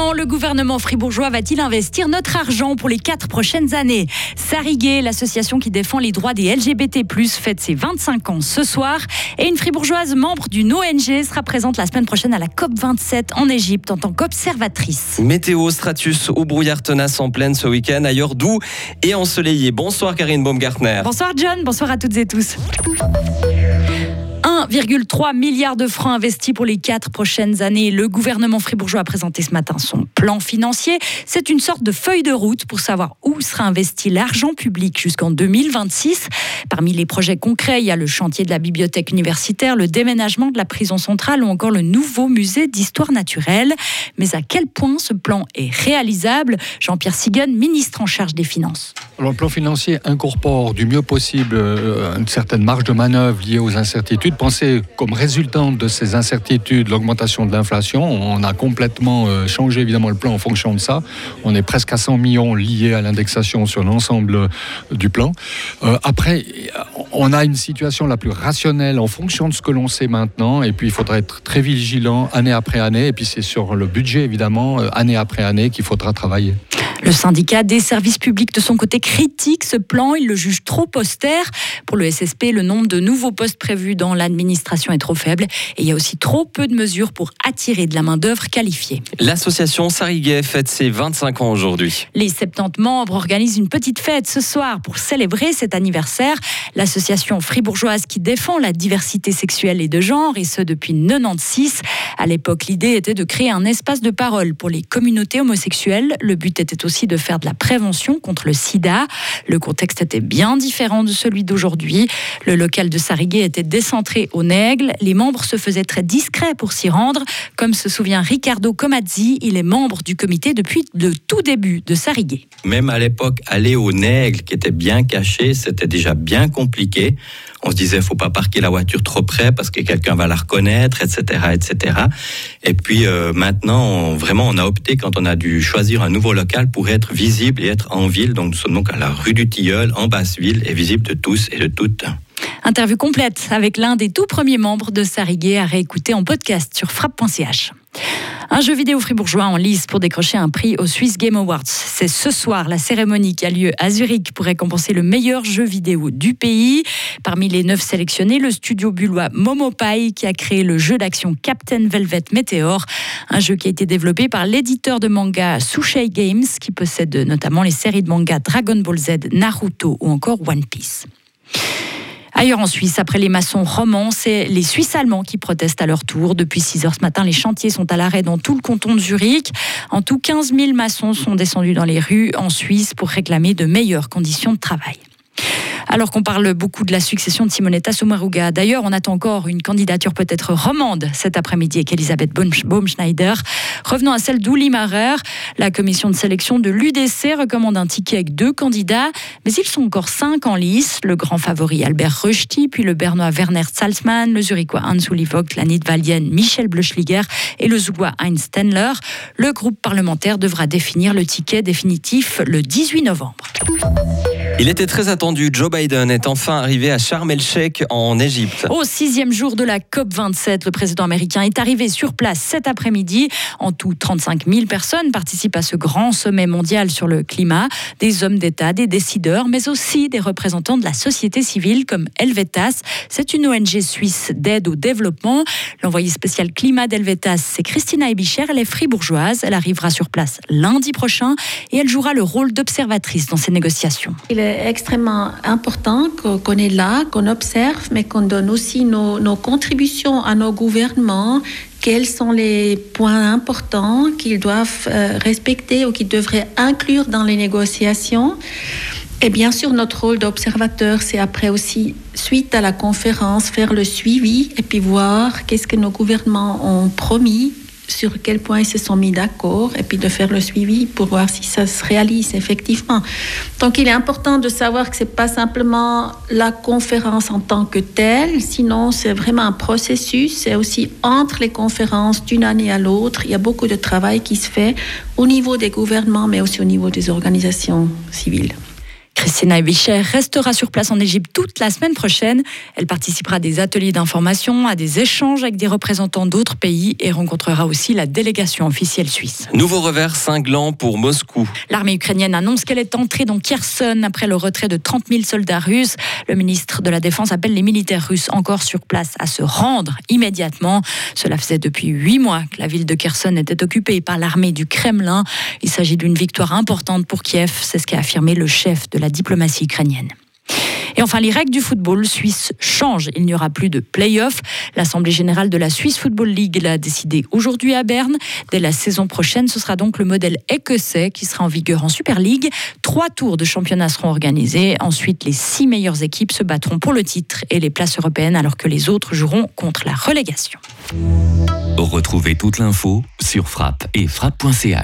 Comment le gouvernement fribourgeois va-t-il investir notre argent pour les quatre prochaines années? Sarigué, l'association qui défend les droits des LGBT+, fête ses 25 ans ce soir. Et une fribourgeoise membre d'une ONG sera présente la semaine prochaine à la COP27 en Égypte en tant qu'observatrice. Météo, stratus ou brouillard tenace en pleine ce week-end, ailleurs doux et ensoleillé. Bonsoir Karine Baumgartner. Bonsoir John, bonsoir à toutes et tous. 1,3 milliard de francs investis pour les quatre prochaines années. Le gouvernement fribourgeois a présenté ce matin son plan financier. C'est une sorte de feuille de route pour savoir où sera investi l'argent public jusqu'en 2026. Parmi les projets concrets, il y a le chantier de la bibliothèque universitaire, le déménagement de la prison centrale ou encore le nouveau musée d'histoire naturelle. Mais à quel point ce plan est réalisable? Jean-Pierre Sigan, ministre en charge des Finances. Le plan financier incorpore du mieux possible euh, une certaine marge de manœuvre liée aux incertitudes comme résultat de ces incertitudes l'augmentation de l'inflation. On a complètement euh, changé évidemment le plan en fonction de ça. On est presque à 100 millions liés à l'indexation sur l'ensemble euh, du plan. Après, on a une situation la plus rationnelle en fonction de ce que l'on sait maintenant. Et puis, il faudra être très vigilant année après année. Et puis, c'est sur le budget, évidemment, année après année qu'il faudra travailler. Le syndicat des services publics de son côté critique ce plan, il le juge trop austère. Pour le SSP, le nombre de nouveaux postes prévus dans l'administration est trop faible et il y a aussi trop peu de mesures pour attirer de la main-d'œuvre qualifiée. L'association Sariguet fête ses 25 ans aujourd'hui. Les 70 membres organisent une petite fête ce soir pour célébrer cet anniversaire. L'association fribourgeoise qui défend la diversité sexuelle et de genre, et ce depuis 96. À l'époque, l'idée était de créer un espace de parole pour les communautés homosexuelles. Le but était aussi aussi de faire de la prévention contre le sida. Le contexte était bien différent de celui d'aujourd'hui. Le local de Sariguet était décentré au Nègle. Les membres se faisaient très discrets pour s'y rendre. Comme se souvient Ricardo Comazzi, il est membre du comité depuis le tout début de Sariguet. Même à l'époque, aller au Nègle, qui était bien caché, c'était déjà bien compliqué. On se disait, faut pas parquer la voiture trop près parce que quelqu'un va la reconnaître, etc., etc. Et puis euh, maintenant, vraiment, on a opté quand on a dû choisir un nouveau local pour être visible et être en ville. Donc nous sommes donc à la rue du Tilleul, en basse-ville, et visible de tous et de toutes. Interview complète avec l'un des tout premiers membres de Sariguet à réécouter en podcast sur frappe.ch. Un jeu vidéo fribourgeois en lice pour décrocher un prix au Swiss Game Awards. C'est ce soir la cérémonie qui a lieu à Zurich pour récompenser le meilleur jeu vidéo du pays. Parmi les neuf sélectionnés, le studio bullois Momopai qui a créé le jeu d'action Captain Velvet Meteor, un jeu qui a été développé par l'éditeur de manga Sushei Games qui possède notamment les séries de manga Dragon Ball Z, Naruto ou encore One Piece. Ailleurs en Suisse, après les maçons romans, c'est les Suisses allemands qui protestent à leur tour. Depuis 6 heures ce matin, les chantiers sont à l'arrêt dans tout le canton de Zurich. En tout, 15 000 maçons sont descendus dans les rues en Suisse pour réclamer de meilleures conditions de travail alors qu'on parle beaucoup de la succession de Simonetta Sommaruga. D'ailleurs, on attend encore une candidature peut-être romande cet après-midi avec Elisabeth Baumschneider. Revenons à celle d'Uli Marer. La commission de sélection de l'UDC recommande un ticket avec deux candidats, mais ils sont encore cinq en lice. Le grand favori Albert Rushti, puis le bernois Werner Salzmann, le zurichois Hans-Uli Vogt, la Michel Bleuschliger et le zougois Heinz Stenler. Le groupe parlementaire devra définir le ticket définitif le 18 novembre. Il était très attendu. Joe Biden est enfin arrivé à Sharm el-Sheikh en Égypte. Au sixième jour de la COP27, le président américain est arrivé sur place cet après-midi. En tout, 35 000 personnes participent à ce grand sommet mondial sur le climat. Des hommes d'État, des décideurs, mais aussi des représentants de la société civile comme Helvetas. C'est une ONG suisse d'aide au développement. L'envoyé spécial climat d'Helvetas, c'est Christina Ebicher. Elle est fribourgeoise. Elle arrivera sur place lundi prochain et elle jouera le rôle d'observatrice dans ces négociations extrêmement important qu'on est là, qu'on observe, mais qu'on donne aussi nos, contributions à nos gouvernements. Quels sont les points importants qu'ils doivent euh, respecter ou qu'ils devraient inclure dans les négociations Et bien sûr, notre rôle d'observateur, c'est après aussi, suite à la conférence, faire le suivi et puis voir qu'est-ce que nos gouvernements ont promis sur quel point ils se sont mis d'accord et puis de faire le suivi pour voir si ça se réalise effectivement. Donc il est important de savoir que c'est pas simplement la conférence en tant que telle, sinon c'est vraiment un processus, c'est aussi entre les conférences d'une année à l'autre, il y a beaucoup de travail qui se fait au niveau des gouvernements mais aussi au niveau des organisations civiles. Christina Ebicher restera sur place en Égypte toute la semaine prochaine. Elle participera à des ateliers d'information, à des échanges avec des représentants d'autres pays et rencontrera aussi la délégation officielle suisse. Nouveau revers cinglant pour Moscou. L'armée ukrainienne annonce qu'elle est entrée dans Kherson après le retrait de 30 000 soldats russes. Le ministre de la Défense appelle les militaires russes encore sur place à se rendre immédiatement. Cela faisait depuis huit mois que la ville de Kherson était occupée par l'armée du Kremlin. Il s'agit d'une victoire importante pour Kiev, c'est ce qu'a affirmé le chef de diplomatie ukrainienne. Et enfin, les règles du football suisse changent. Il n'y aura plus de play-off. L'Assemblée générale de la Swiss Football League l'a décidé aujourd'hui à Berne. Dès la saison prochaine, ce sera donc le modèle écossais qui sera en vigueur en Super League. Trois tours de championnat seront organisés. Ensuite, les six meilleures équipes se battront pour le titre et les places européennes, alors que les autres joueront contre la relégation. Retrouvez toute l'info sur frappe et frappe.ch.